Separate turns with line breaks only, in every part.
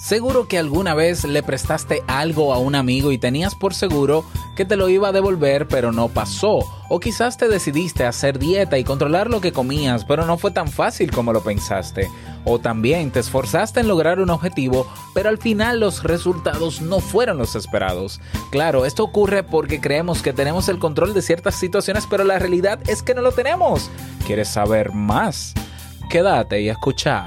Seguro que alguna vez le prestaste algo a un amigo y tenías por seguro que te lo iba a devolver pero no pasó. O quizás te decidiste hacer dieta y controlar lo que comías pero no fue tan fácil como lo pensaste. O también te esforzaste en lograr un objetivo pero al final los resultados no fueron los esperados. Claro, esto ocurre porque creemos que tenemos el control de ciertas situaciones pero la realidad es que no lo tenemos. ¿Quieres saber más? Quédate y escucha.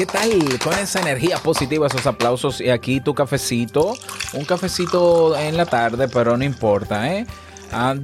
¿Qué tal? Con esa energía positiva, esos aplausos y aquí tu cafecito, un cafecito en la tarde, pero no importa, ¿eh? Ah,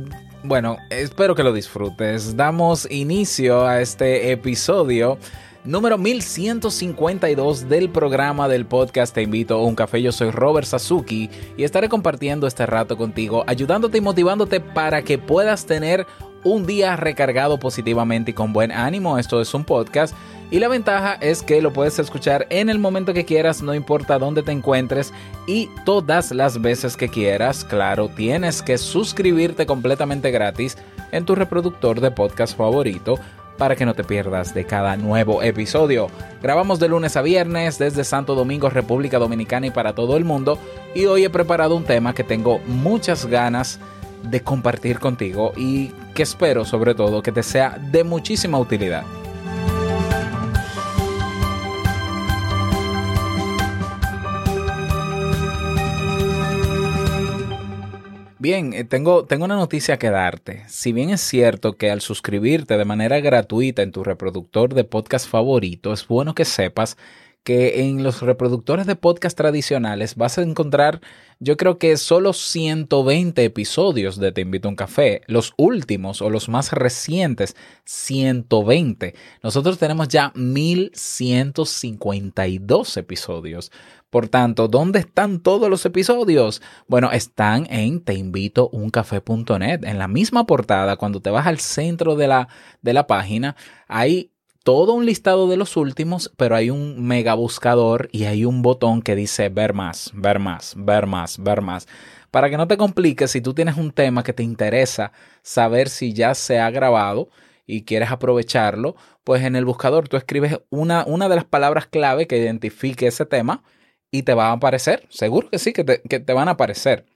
bueno, espero que lo disfrutes. Damos inicio a este episodio número 1152 del programa del podcast Te invito a un café. Yo soy Robert Sasuki y estaré compartiendo este rato contigo, ayudándote y motivándote para que puedas tener un día recargado positivamente y con buen ánimo. Esto es un podcast y la ventaja es que lo puedes escuchar en el momento que quieras, no importa dónde te encuentres y todas las veces que quieras. Claro, tienes que suscribirte completamente gratis en tu reproductor de podcast favorito para que no te pierdas de cada nuevo episodio. Grabamos de lunes a viernes desde Santo Domingo, República Dominicana y para todo el mundo. Y hoy he preparado un tema que tengo muchas ganas de compartir contigo y que espero sobre todo que te sea de muchísima utilidad. Bien, eh, tengo, tengo una noticia que darte. Si bien es cierto que al suscribirte de manera gratuita en tu reproductor de podcast favorito, es bueno que sepas que en los reproductores de podcast tradicionales vas a encontrar, yo creo que solo 120 episodios de Te invito a un café. Los últimos o los más recientes, 120. Nosotros tenemos ya 1152 episodios. Por tanto, ¿dónde están todos los episodios? Bueno, están en teinvitouncafé.net. En la misma portada, cuando te vas al centro de la, de la página, hay todo un listado de los últimos, pero hay un mega buscador y hay un botón que dice ver más, ver más, ver más, ver más. Para que no te compliques, si tú tienes un tema que te interesa saber si ya se ha grabado y quieres aprovecharlo, pues en el buscador tú escribes una, una de las palabras clave que identifique ese tema y te va a aparecer. Seguro que sí, que te, van a aparecer.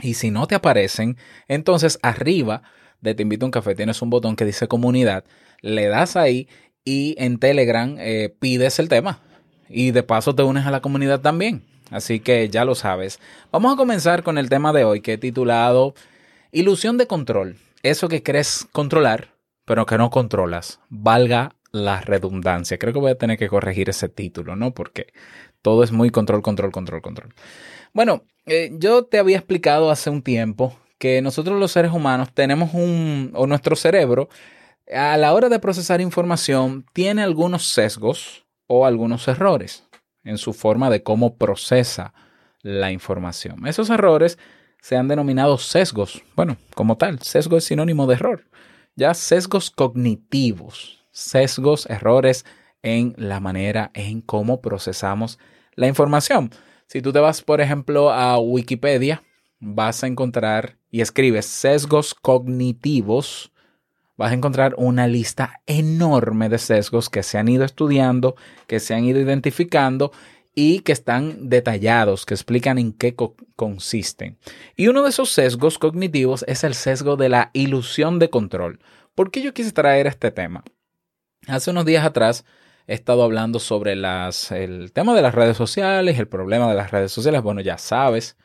Y si no te aparecen, entonces arriba de Te invito a un café tienes un botón que dice comunidad, le das ahí y en Telegram eh, pides el tema. Y de paso te unes a la comunidad también. Así que ya lo sabes. Vamos a comenzar con el tema de hoy que he titulado Ilusión de control. Eso que crees controlar, pero que no controlas. Valga la redundancia. Creo que voy a tener que corregir ese título, ¿no? Porque todo es muy control, control, control, control. Bueno, eh, yo te había explicado hace un tiempo que nosotros los seres humanos tenemos un, o nuestro cerebro, a la hora de procesar información, tiene algunos sesgos o algunos errores en su forma de cómo procesa la información. Esos errores se han denominado sesgos. Bueno, como tal, sesgo es sinónimo de error. Ya sesgos cognitivos, sesgos, errores en la manera en cómo procesamos la información. Si tú te vas, por ejemplo, a Wikipedia, vas a encontrar y escribes sesgos cognitivos, vas a encontrar una lista enorme de sesgos que se han ido estudiando, que se han ido identificando y que están detallados, que explican en qué consisten. Y uno de esos sesgos cognitivos es el sesgo de la ilusión de control. ¿Por qué yo quise traer este tema? Hace unos días atrás he estado hablando sobre las, el tema de las redes sociales, el problema de las redes sociales, bueno, ya sabes.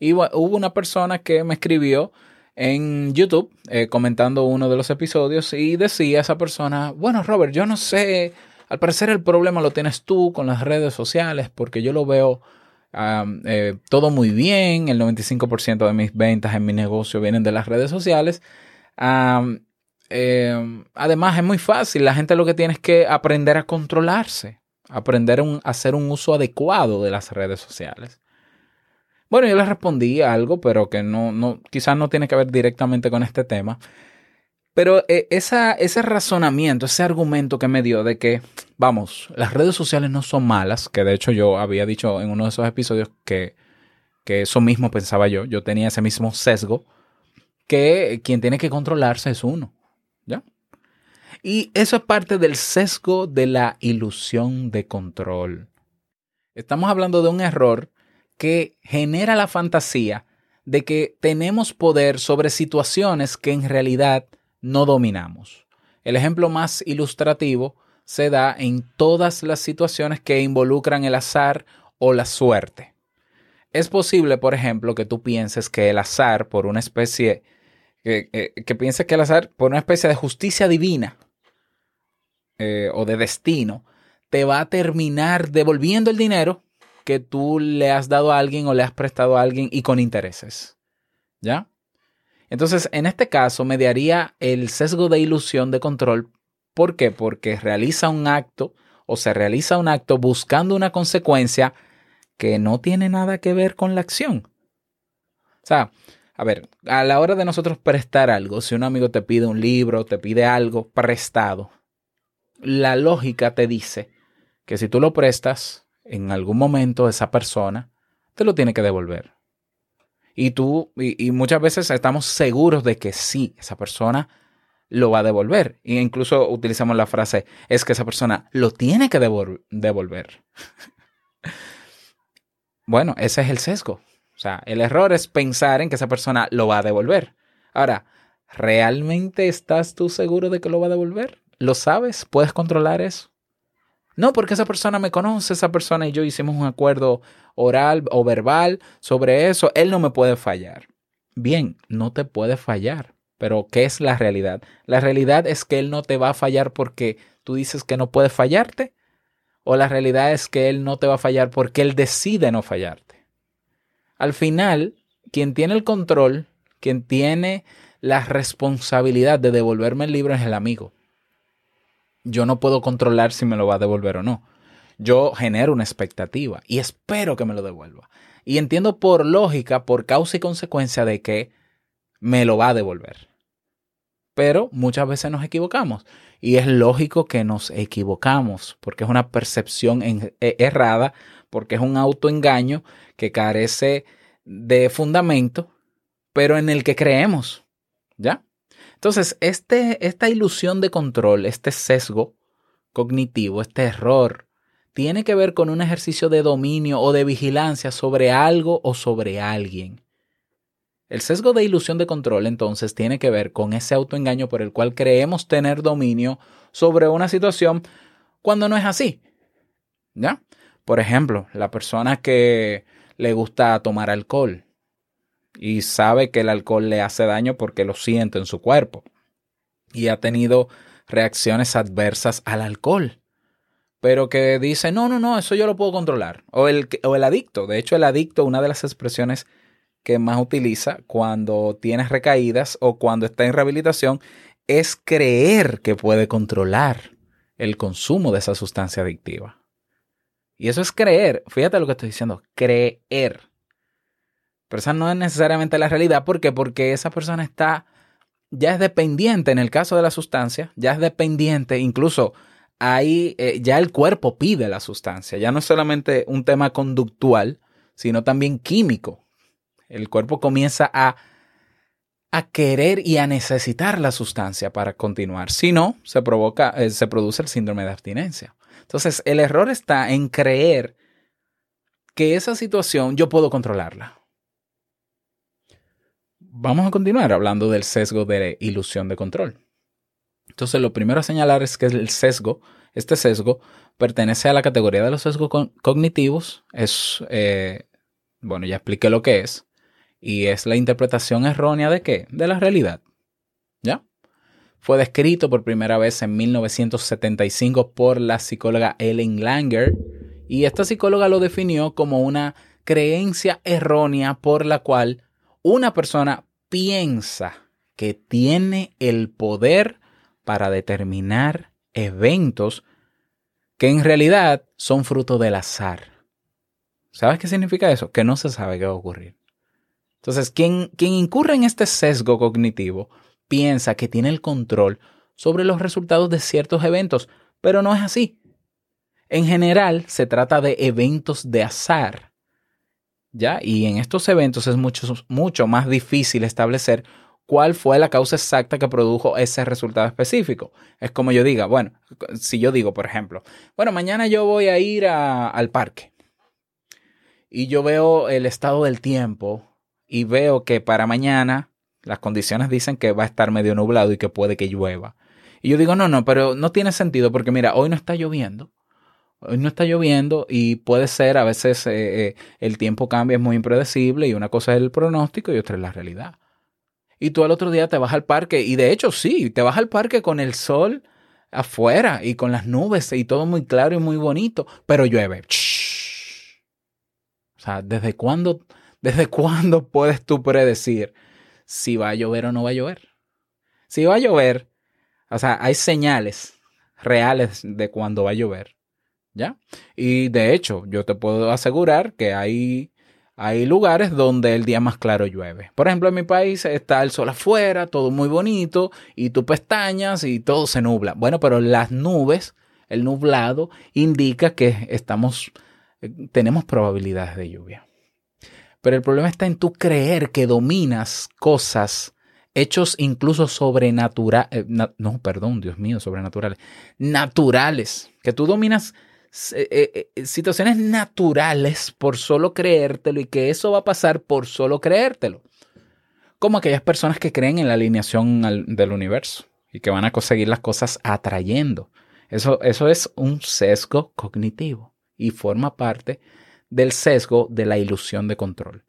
Y hubo una persona que me escribió en YouTube eh, comentando uno de los episodios y decía esa persona, bueno, Robert, yo no sé, al parecer el problema lo tienes tú con las redes sociales porque yo lo veo eh, todo muy bien, el 95% de mis ventas en mi negocio vienen de las redes sociales. Eh, además, es muy fácil, la gente lo que tiene es que aprender a controlarse, aprender a hacer un uso adecuado de las redes sociales. Bueno, yo le respondí algo, pero que no, no, quizás no tiene que ver directamente con este tema. Pero eh, ese razonamiento, ese argumento que me dio de que, vamos, las redes sociales no son malas, que de hecho yo había dicho en uno de esos episodios que, que eso mismo pensaba yo, yo tenía ese mismo sesgo, que quien tiene que controlarse es uno, ¿ya? Y eso es parte del sesgo de la ilusión de control. Estamos hablando de un error que genera la fantasía de que tenemos poder sobre situaciones que en realidad no dominamos. El ejemplo más ilustrativo se da en todas las situaciones que involucran el azar o la suerte. Es posible, por ejemplo, que tú pienses que el azar, por una especie, que, pienses que el azar, por una especie de justicia divina eh, o de destino, te va a terminar devolviendo el dinero que tú le has dado a alguien o le has prestado a alguien y con intereses. ¿Ya? Entonces, en este caso, me daría el sesgo de ilusión de control. ¿Por qué? Porque realiza un acto o se realiza un acto buscando una consecuencia que no tiene nada que ver con la acción. O sea, a ver, a la hora de nosotros prestar algo, si un amigo te pide un libro, te pide algo prestado, la lógica te dice que si tú lo prestas, en algún momento esa persona te lo tiene que devolver. Y tú, y, muchas veces estamos seguros de que sí, esa persona lo va a devolver. E incluso utilizamos la frase, es que esa persona lo tiene que devolver. bueno, ese es el sesgo. O sea, el error es pensar en que esa persona lo va a devolver. Ahora, ¿realmente estás tú seguro de que lo va a devolver? ¿Lo sabes? ¿Puedes controlar eso? No, porque esa persona me conoce, esa persona y yo hicimos un acuerdo oral o verbal sobre eso, él no me puede fallar. Bien, no te puede fallar, pero ¿qué es la realidad? La realidad es que él no te va a fallar porque tú dices que no puede fallarte, o la realidad es que él no te va a fallar porque él decide no fallarte. Al final, quien tiene el control, quien tiene la responsabilidad de devolverme el libro es el amigo yo no puedo controlar si me lo va a devolver o no. Yo genero una expectativa y espero que me lo devuelva. Y entiendo por lógica, por causa y consecuencia de que me lo va a devolver. Pero muchas veces nos equivocamos. Y es lógico que nos equivocamos, porque es una percepción e, errada, porque es un autoengaño que carece de fundamento, pero en el que creemos. ¿Ya? Entonces, este, esta ilusión de control, este sesgo cognitivo, este error, tiene que ver con un ejercicio de dominio o de vigilancia sobre algo o sobre alguien. El sesgo de ilusión de control entonces tiene que ver con ese autoengaño por el cual creemos tener dominio sobre una situación cuando no es así. ¿Ya? Por ejemplo, la persona que le gusta tomar alcohol y sabe que el alcohol le hace daño porque lo siente en su cuerpo y ha tenido reacciones adversas al alcohol. Pero que dice, no, no, no, eso yo lo puedo controlar. O el, o el adicto. De hecho, el adicto, una de las expresiones que más utiliza cuando tiene recaídas o cuando está en rehabilitación, es creer que puede controlar el consumo de esa sustancia adictiva. Y eso es creer. Fíjate lo que estoy diciendo, creer. Pero esa no es necesariamente la realidad. ¿Por qué? Porque esa persona está, ya es dependiente en el caso de la sustancia, ya es dependiente, incluso ahí eh, ya el cuerpo pide la sustancia. Ya no es solamente un tema conductual, sino también químico. El cuerpo comienza a, a querer y a necesitar la sustancia para continuar. Si no, se provoca, eh, se produce el síndrome de abstinencia. Entonces, el error está en creer que esa situación yo puedo controlarla vamos a continuar hablando del sesgo de ilusión de control. Entonces, lo primero a señalar es que el sesgo Este sesgo pertenece a la categoría de los sesgos cognitivos. Es, eh, bueno, ya expliqué lo que es. Y es la interpretación errónea de qué? De la realidad. ¿Ya? Fue descrito por primera vez en 1975 por la psicóloga Ellen Langer. Y esta psicóloga lo definió como una creencia errónea por la cual una persona piensa que tiene el poder para determinar eventos que en realidad son fruto del azar. ¿Sabes qué significa eso? Que no se sabe qué va a ocurrir. Entonces, quien, quien incurre en este sesgo cognitivo piensa que tiene el control sobre los resultados de ciertos eventos, pero no es así. En general, se trata de eventos de azar. ¿Ya? Y en estos eventos es mucho, mucho más difícil establecer cuál fue la causa exacta que produjo ese resultado específico. Es como yo diga, bueno, si yo digo, por ejemplo, bueno, mañana yo voy a ir al parque y yo veo el estado del tiempo y veo que para mañana las condiciones dicen que va a estar medio nublado y que puede que llueva. Y yo digo, no, no, pero no tiene sentido porque mira, hoy no está lloviendo. Hoy no está lloviendo y puede ser, a veces eh, eh, el tiempo cambia, es muy impredecible y una cosa es el pronóstico y otra es la realidad y tú al otro día te vas al parque. Y de hecho, sí, te vas al parque con el sol afuera y con las nubes y todo muy claro y muy bonito, pero llueve. O sea, ¿desde cuándo, ¿desde cuándo puedes tú predecir si va a llover o no va a llover? Si va a llover, o sea, hay señales reales de cuándo va a llover. Y de hecho, yo te puedo asegurar que hay hay lugares donde el día más claro llueve. Por ejemplo, en mi país está el sol afuera, todo muy bonito, y tú pestañas y todo se nubla. Bueno, pero las nubes, el nublado, indica que estamos, eh, tenemos probabilidades de lluvia. Pero el problema está en tú creer que dominas cosas, hechos incluso sobrenaturales, eh, no, perdón, Dios mío, sobrenaturales, naturales, que tú dominas eh, eh, eh, situaciones naturales por solo creértelo y que eso va a pasar por solo creértelo. Como aquellas personas que creen en la alineación del universo y que van a conseguir las cosas atrayendo. Eso, eso es un sesgo cognitivo y forma parte del sesgo de la ilusión de control.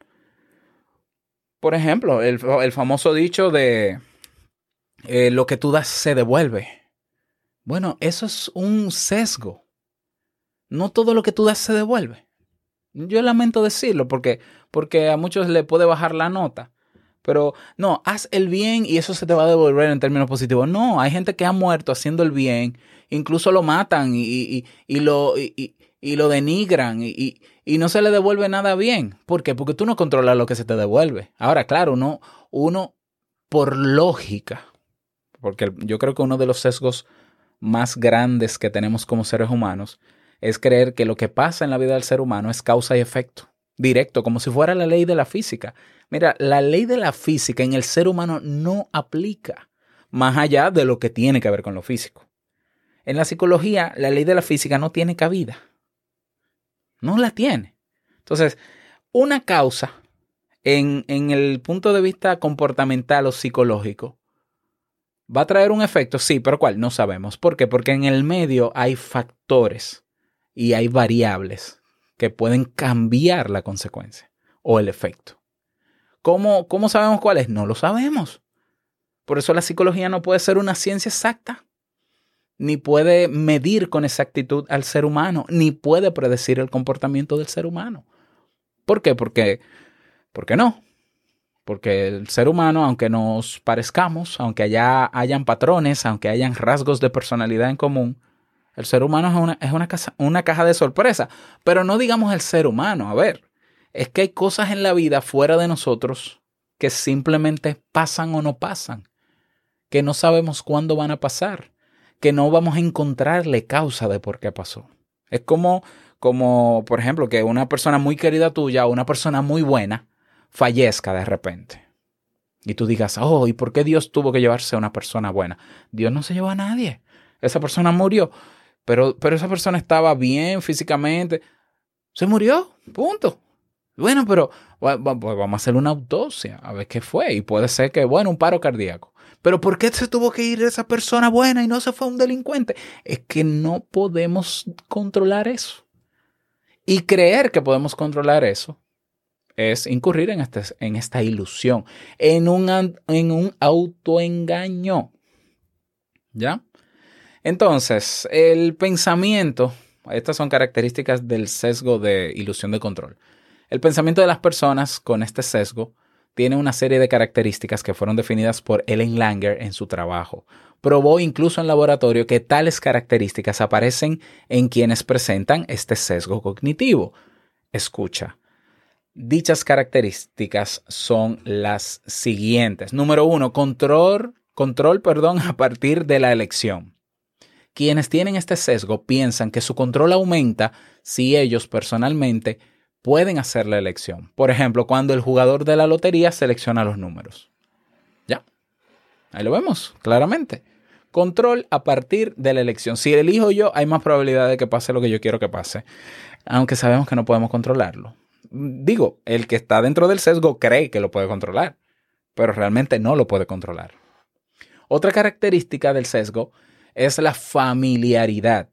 Por ejemplo, el, famoso dicho de lo que tú das se devuelve. Bueno, eso es un sesgo no todo lo que tú das se devuelve. Yo lamento decirlo porque, porque a muchos le puede bajar la nota. Pero no, haz el bien y eso se te va a devolver en términos positivos. No, hay gente que ha muerto haciendo el bien, incluso lo matan y, lo, y, lo denigran y, no se le devuelve nada bien. ¿Por qué? Porque tú no controlas lo que se te devuelve. Ahora, claro, uno, uno por lógica, porque yo creo que uno de los sesgos más grandes que tenemos como seres humanos es creer que lo que pasa en la vida del ser humano es causa y efecto, directo, como si fuera la ley de la física. Mira, la ley de la física en el ser humano no aplica, más allá de lo que tiene que ver con lo físico. En la psicología, la ley de la física no tiene cabida. No la tiene. Entonces, una causa en, en, el punto de vista comportamental o psicológico va a traer un efecto, sí, pero ¿cuál? No sabemos. ¿Por qué? Porque en el medio hay factores y hay variables que pueden cambiar la consecuencia o el efecto. ¿Cómo, ¿Cómo sabemos cuáles? No lo sabemos. Por eso la psicología no puede ser una ciencia exacta, ni puede medir con exactitud al ser humano, ni puede predecir el comportamiento del ser humano. ¿Por qué? Porque, porque no. Porque el ser humano, aunque nos parezcamos, aunque haya, hayan patrones, aunque hayan rasgos de personalidad en común, el ser humano es una, es una, una caja de sorpresa. Pero no digamos el ser humano. A ver, es que hay cosas en la vida fuera de nosotros que simplemente pasan o no pasan. Que no sabemos cuándo van a pasar. Que no vamos a encontrarle causa de por qué pasó. Es como, como, por ejemplo, que una persona muy querida tuya una persona muy buena fallezca de repente. Y tú digas, oh, ¿y por qué Dios tuvo que llevarse a una persona buena? Dios no se llevó a nadie. Esa persona murió pero, pero esa persona estaba bien físicamente. Se murió, punto. Bueno, pero vamos a hacer una autopsia, a ver qué fue. Y puede ser que, bueno, un paro cardíaco. pero ¿por qué se tuvo que ir esa persona buena y no se fue un delincuente? Es que no podemos controlar eso. Y creer que podemos controlar eso es incurrir en, este, en esta ilusión, en un, en un autoengaño. ¿Ya? Entonces, el pensamiento, estas son características del sesgo de ilusión de control. El pensamiento de las personas con este sesgo tiene una serie de características que fueron definidas por Ellen Langer en su trabajo. Probó incluso en laboratorio que tales características aparecen en quienes presentan este sesgo cognitivo. Escucha. Dichas características son las siguientes. Número uno, control, control perdón, a partir de la elección. Quienes tienen este sesgo piensan que su control aumenta si ellos personalmente pueden hacer la elección. Por ejemplo, cuando el jugador de la lotería selecciona los números. ¿Ya? Ahí lo vemos, claramente. Control a partir de la elección. Si elijo yo, hay más probabilidad de que pase lo que yo quiero que pase. Aunque sabemos que no podemos controlarlo. Digo, el que está dentro del sesgo cree que lo puede controlar, pero realmente no lo puede controlar. Otra característica del sesgo es la familiaridad.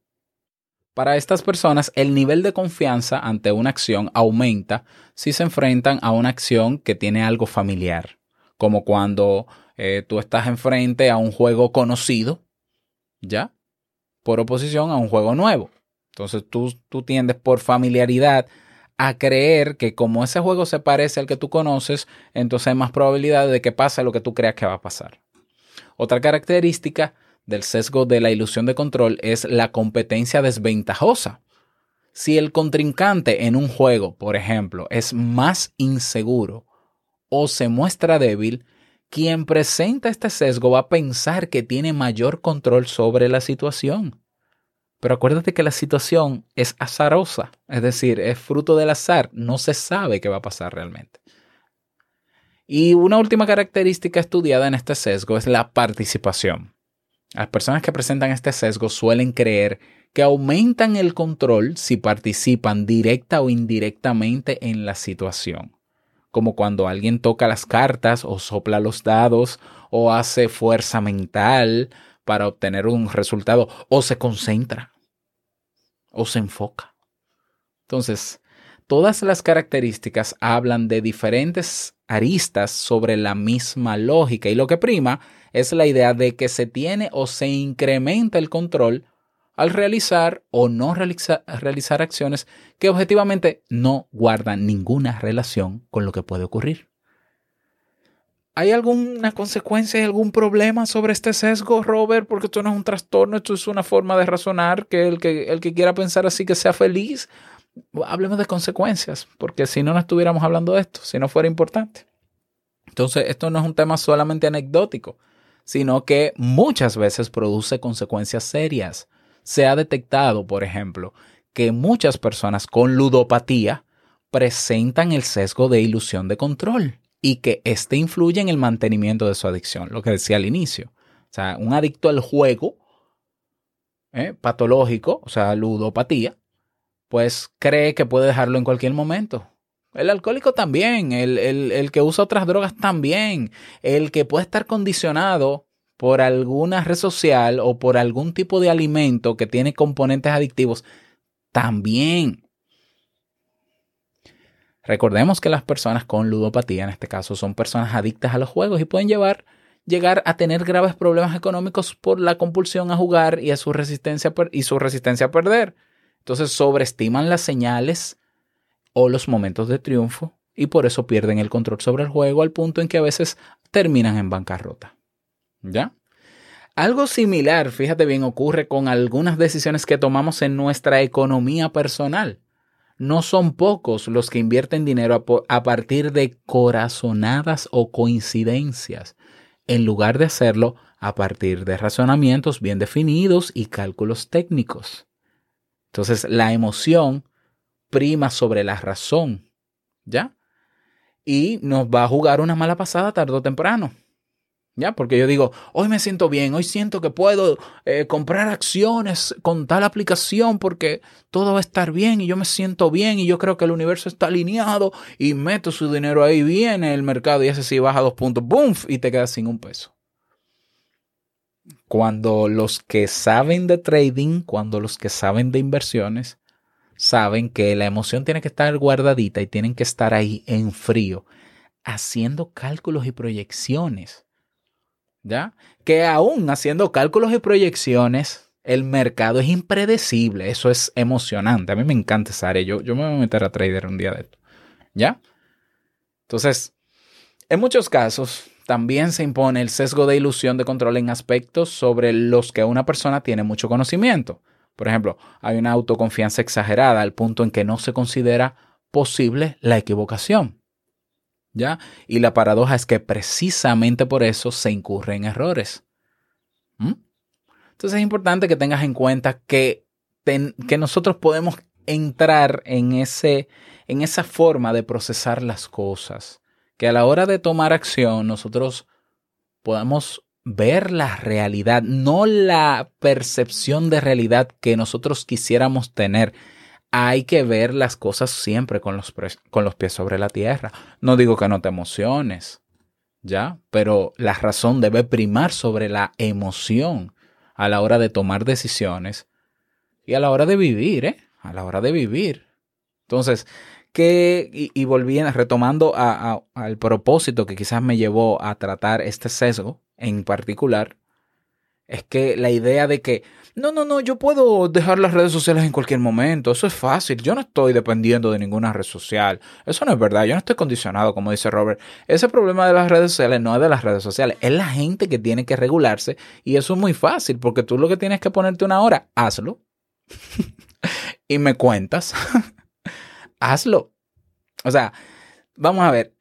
Para estas personas, el nivel de confianza ante una acción aumenta si se enfrentan a una acción que tiene algo familiar, como cuando eh, tú estás enfrente a un juego conocido, ¿ya? Por oposición a un juego nuevo. Entonces tú, tú tiendes por familiaridad a creer que como ese juego se parece al que tú conoces, entonces hay más probabilidad de que pase lo que tú creas que va a pasar. Otra característica del sesgo de la ilusión de control es la competencia desventajosa. Si el contrincante en un juego, por ejemplo, es más inseguro o se muestra débil, quien presenta este sesgo va a pensar que tiene mayor control sobre la situación. Pero acuérdate que la situación es azarosa, es decir, es fruto del azar, no se sabe qué va a pasar realmente. Y una última característica estudiada en este sesgo es la participación. Las personas que presentan este sesgo suelen creer que aumentan el control si participan directa o indirectamente en la situación, como cuando alguien toca las cartas o sopla los dados o hace fuerza mental para obtener un resultado o se concentra o se enfoca. Entonces, todas las características hablan de diferentes aristas sobre la misma lógica y lo que prima es la idea de que se tiene o se incrementa el control al realizar o no realizar acciones que objetivamente no guardan ninguna relación con lo que puede ocurrir. ¿Hay alguna consecuencia, algún problema sobre este sesgo, Robert? Porque esto no es un trastorno, esto es una forma de razonar que el que, el que quiera pensar así que sea feliz. Hablemos de consecuencias, porque si no, no estuviéramos hablando de esto, si no fuera importante. Entonces, esto no es un tema solamente anecdótico sino que muchas veces produce consecuencias serias. Se ha detectado, por ejemplo, que muchas personas con ludopatía presentan el sesgo de ilusión de control y que éste influye en el mantenimiento de su adicción, lo que decía al inicio. O sea, un adicto al juego ¿eh? patológico, o sea, ludopatía, pues cree que puede dejarlo en cualquier momento. El alcohólico también, el, el, que usa otras drogas también, el que puede estar condicionado por alguna red social o por algún tipo de alimento que tiene componentes adictivos, también. Recordemos que las personas con ludopatía, en este caso, son personas adictas a los juegos y pueden llevar, llegar a tener graves problemas económicos por la compulsión a jugar y, a su resistencia, y su resistencia a perder. Entonces sobreestiman las señales o los momentos de triunfo y por eso pierden el control sobre el juego al punto en que a veces terminan en bancarrota. ¿Ya? Algo similar, fíjate bien, ocurre con algunas decisiones que tomamos en nuestra economía personal. No son pocos los que invierten dinero a partir de corazonadas o coincidencias, en lugar de hacerlo a partir de razonamientos bien definidos y cálculos técnicos. Entonces, la emoción prima sobre la razón, ¿ya? Y nos va a jugar una mala pasada tarde o temprano. ¿Ya? Porque yo digo, hoy me siento bien, hoy siento que puedo eh, comprar acciones con tal aplicación porque todo va a estar bien y yo me siento bien y yo creo que el universo está alineado y meto su dinero ahí, viene el mercado y ese sí baja dos puntos, ¡boom! y te quedas sin un peso. Cuando los que saben de trading, cuando los que saben de inversiones, saben que la emoción tiene que estar guardadita y tienen que estar ahí en frío, haciendo cálculos y proyecciones. ¿Ya? Que aún haciendo cálculos y proyecciones, el mercado es impredecible. Eso es emocionante. A mí me encanta esa área. Yo, yo me voy a meter a trader un día de esto. ¿Ya? Entonces, en muchos casos, también se impone el sesgo de ilusión de control en aspectos sobre los que una persona tiene mucho conocimiento. Por ejemplo, hay una autoconfianza exagerada al punto en que no se considera posible la equivocación. ¿Ya? Y la paradoja es que precisamente por eso se incurre en errores. Entonces es importante que tengas en cuenta que, que nosotros podemos entrar en, ese, en esa forma de procesar las cosas que a la hora de tomar acción nosotros podamos ver la realidad, no la percepción de realidad que nosotros quisiéramos tener. Hay que ver las cosas siempre con los, pies sobre la tierra. No digo que no te emociones, ¿ya? Pero la razón debe primar sobre la emoción a la hora de tomar decisiones y a la hora de vivir, ¿eh? A la hora de vivir. Entonces, que, y, volviendo, retomando al propósito que quizás me llevó a tratar este sesgo en particular, es que la idea de que, no, no, no, yo puedo dejar las redes sociales en cualquier momento, eso es fácil, yo no estoy dependiendo de ninguna red social, eso no es verdad, yo no estoy condicionado, como dice Robert, ese problema de las redes sociales no es de las redes sociales, es la gente que tiene que regularse y eso es muy fácil, porque tú lo que tienes que ponerte una hora, hazlo y me cuentas. hazlo. O sea, vamos a ver,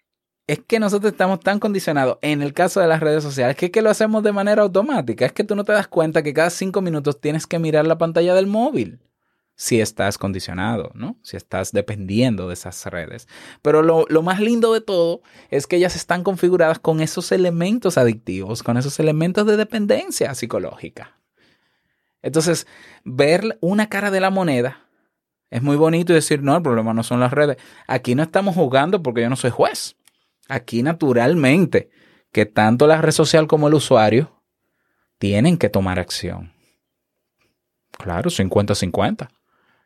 es que nosotros estamos tan condicionados en el caso de las redes sociales que, es que lo hacemos de manera automática. Es que tú no te das cuenta que cada cinco minutos tienes que mirar la pantalla del móvil. Si estás condicionado, ¿no? Si estás dependiendo de esas redes. Pero lo, lo más lindo de todo es que ellas están configuradas con esos elementos adictivos, con esos elementos de dependencia psicológica. Entonces, ver una cara de la moneda es muy bonito decir, no, el problema no son las redes. Aquí no estamos jugando porque yo no soy juez. Aquí naturalmente que tanto la red social como el usuario tienen que tomar acción. Claro, 50-50.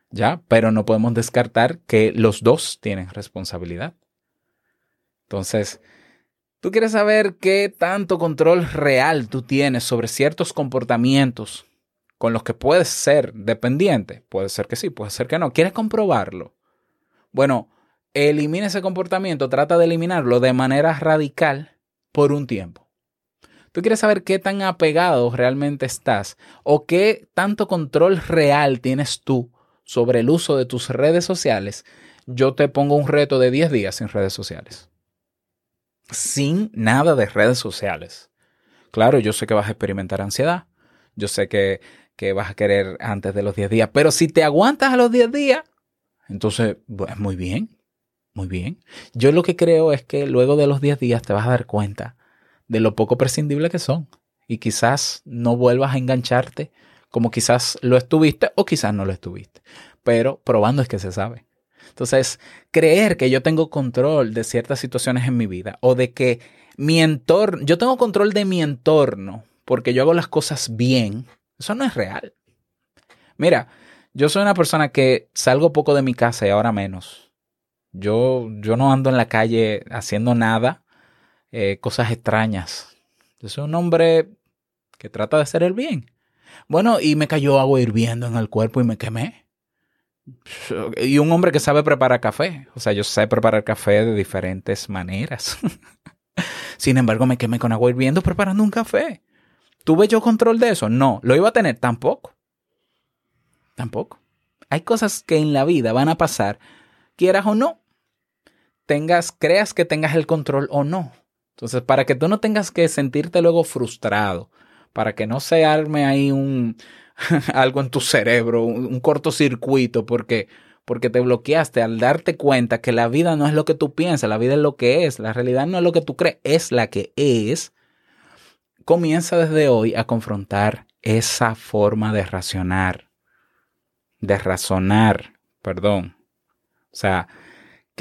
Ya, pero no podemos descartar que los dos tienen responsabilidad. Entonces, tú quieres saber qué tanto control real tú tienes sobre ciertos comportamientos con los que puedes ser dependiente. Puede ser que sí, puede ser que no. ¿Quieres comprobarlo? Bueno, elimina ese comportamiento, trata de eliminarlo de manera radical por un tiempo. Tú quieres saber qué tan apegado realmente estás o qué tanto control real tienes tú sobre el uso de tus redes sociales. Yo te pongo un reto de 10 días sin redes sociales. Sin nada de redes sociales. Claro, yo sé que vas a experimentar ansiedad. Yo sé que que vas a querer antes de los 10 días. Pero si te aguantas a los 10 días, entonces, pues muy bien, muy bien. Yo lo que creo es que luego de los 10 días te vas a dar cuenta de lo poco prescindible que son. Y quizás no vuelvas a engancharte como quizás lo estuviste o quizás no lo estuviste. Pero probando es que se sabe. Entonces, creer que yo tengo control de ciertas situaciones en mi vida o de que mi entorno, yo tengo control de mi entorno porque yo hago las cosas bien, eso no es real. Mira, yo soy una persona que salgo poco de mi casa y ahora menos. Yo, yo no ando en la calle haciendo nada, eh, cosas extrañas. Yo soy un hombre que trata de hacer el bien. Bueno, y me cayó agua hirviendo en el cuerpo y me quemé. Y un hombre que sabe preparar café. O sea, yo sé preparar café de diferentes maneras. Sin embargo, me quemé con agua hirviendo preparando un café. ¿Tuve yo control de eso? No. ¿Lo iba a tener? Tampoco. Tampoco. Hay cosas que en la vida van a pasar, quieras o no. Creas que tengas el control o no. Entonces, para que tú no tengas que sentirte luego frustrado, para que no se arme ahí un algo en tu cerebro, un, un cortocircuito, porque porque te bloqueaste al darte cuenta que la vida no es lo que tú piensas, la vida es lo que es, la realidad no es lo que tú crees, es la que es comienza desde hoy a confrontar esa forma de racionar, de razonar, perdón. O sea,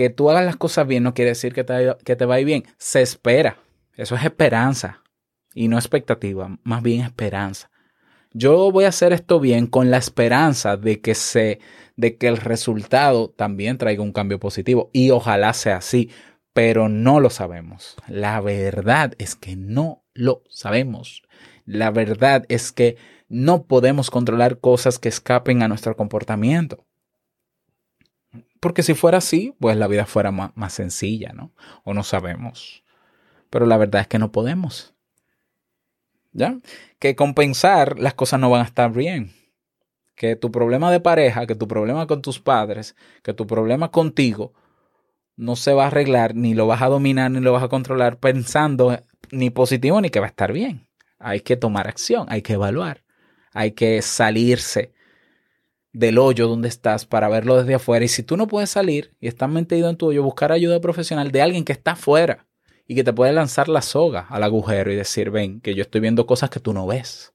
que tú hagas las cosas bien no quiere decir que te, que te va a ir bien. Se espera. Eso es esperanza. y no expectativa, más bien esperanza. Yo voy a hacer esto bien con la esperanza de que se de que el resultado también traiga un cambio positivo y ojalá sea así, pero no lo sabemos. La verdad es que no lo sabemos. La verdad es que no podemos controlar cosas que escapen a nuestro comportamiento. Porque si fuera así, pues la vida fuera más, más sencilla, ¿no? O no sabemos. Pero la verdad es que no podemos. ¿Ya? Que compensar las cosas no van a estar bien. Que tu problema de pareja, que tu problema con tus padres, que tu problema contigo no se va a arreglar, ni lo vas a dominar, ni lo vas a controlar pensando ni positivo ni que va a estar bien. Hay que tomar acción, hay que evaluar, hay que salirse del hoyo donde estás para verlo desde afuera. Y si tú no puedes salir y estás metido en tu hoyo, buscar ayuda profesional de alguien que está afuera y que te puede lanzar la soga al agujero y decir, ven, que yo estoy viendo cosas que tú no ves.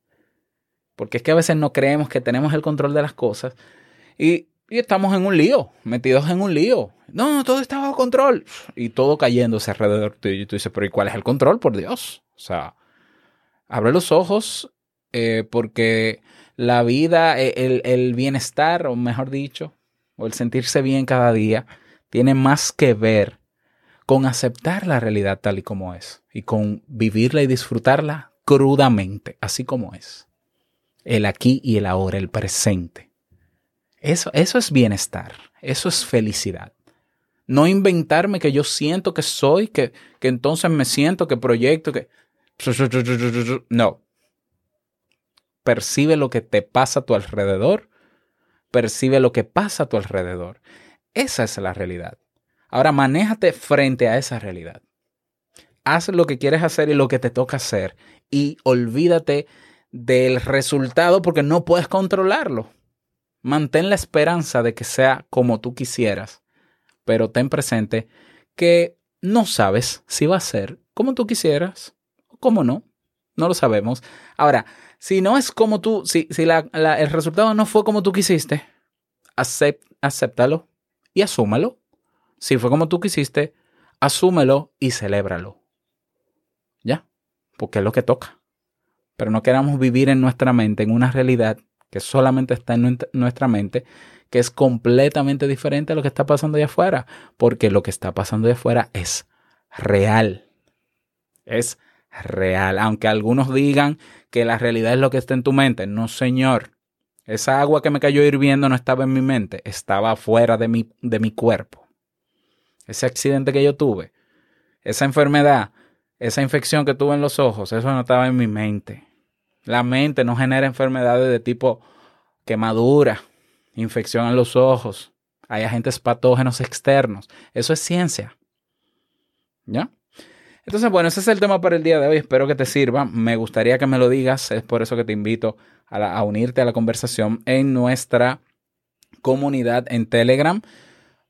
Porque es que a veces no creemos que tenemos el control de las cosas y, estamos en un lío, metidos en un lío. No, todo está bajo control. Y todo cayéndose alrededor tuyo. Y tú dices, pero ¿y cuál es el control? Por Dios. O sea, abre los ojos eh, porque la vida, e, el, el bienestar, o mejor dicho, o el sentirse bien cada día, tiene más que ver con aceptar la realidad tal y como es y con vivirla y disfrutarla crudamente, así como es. El aquí y el ahora, el presente. Eso, eso es bienestar, eso es felicidad. No inventarme que yo siento que soy, que, que entonces me siento, que proyecto, que... No. Percibe lo que te pasa a tu alrededor, percibe lo que pasa a tu alrededor. Esa es la realidad. Ahora manéjate frente a esa realidad. Haz lo que quieres hacer y lo que te toca hacer y olvídate del resultado porque no puedes controlarlo. Mantén la esperanza de que sea como tú quisieras, pero ten presente que no sabes si va a ser como tú quisieras o como no. No lo sabemos. Ahora, si no es como tú, si, si el resultado no fue como tú quisiste, acéptalo y asúmalo. Si fue como tú quisiste, asúmelo y celébralo. ¿Ya? Porque es lo que toca. Pero no queramos vivir en nuestra mente, en una realidad que solamente está en nuestra mente, que es completamente diferente a lo que está pasando allá afuera. Porque lo que está pasando allá afuera es real. Es real. Aunque algunos digan que la realidad es lo que está en tu mente. No, señor. Esa agua que me cayó hirviendo no estaba en mi mente, estaba fuera de mi, de mi cuerpo ese accidente que yo tuve, esa enfermedad, esa infección que tuve en los ojos, eso no estaba en mi mente. La mente no genera enfermedades de tipo quemadura, infección en los ojos, hay agentes patógenos externos. Eso es ciencia. ¿Ya? Entonces, bueno, ese es el tema para el día de hoy. Espero que te sirva. Me gustaría que me lo digas. Es por eso que te invito a, unirte a la conversación en nuestra comunidad en Telegram.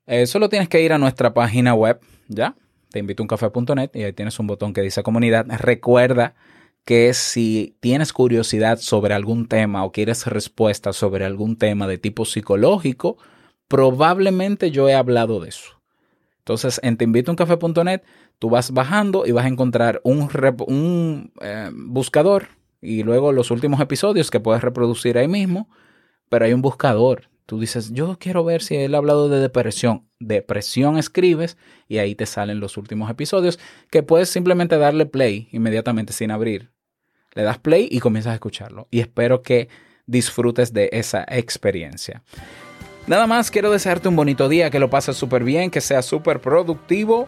Eh, solo tienes que ir a nuestra página web, ¿ya? Te invito uncafe.net y ahí tienes un botón que dice comunidad. Recuerda que si tienes curiosidad sobre algún tema o quieres respuesta sobre algún tema de tipo psicológico, probablemente yo he hablado de eso. Entonces, en teinvitouncafe.net, tú vas bajando y vas a encontrar un, eh, buscador y luego los últimos episodios que puedes reproducir ahí mismo, pero hay un buscador Tú dices, yo quiero ver si él ha hablado de depresión. Depresión escribes y ahí te salen los últimos episodios que puedes simplemente darle play inmediatamente sin abrir. Le das play y comienzas a escucharlo. Y espero que disfrutes de esa experiencia. Nada más, quiero desearte un bonito día, que lo pases súper bien, que sea súper productivo.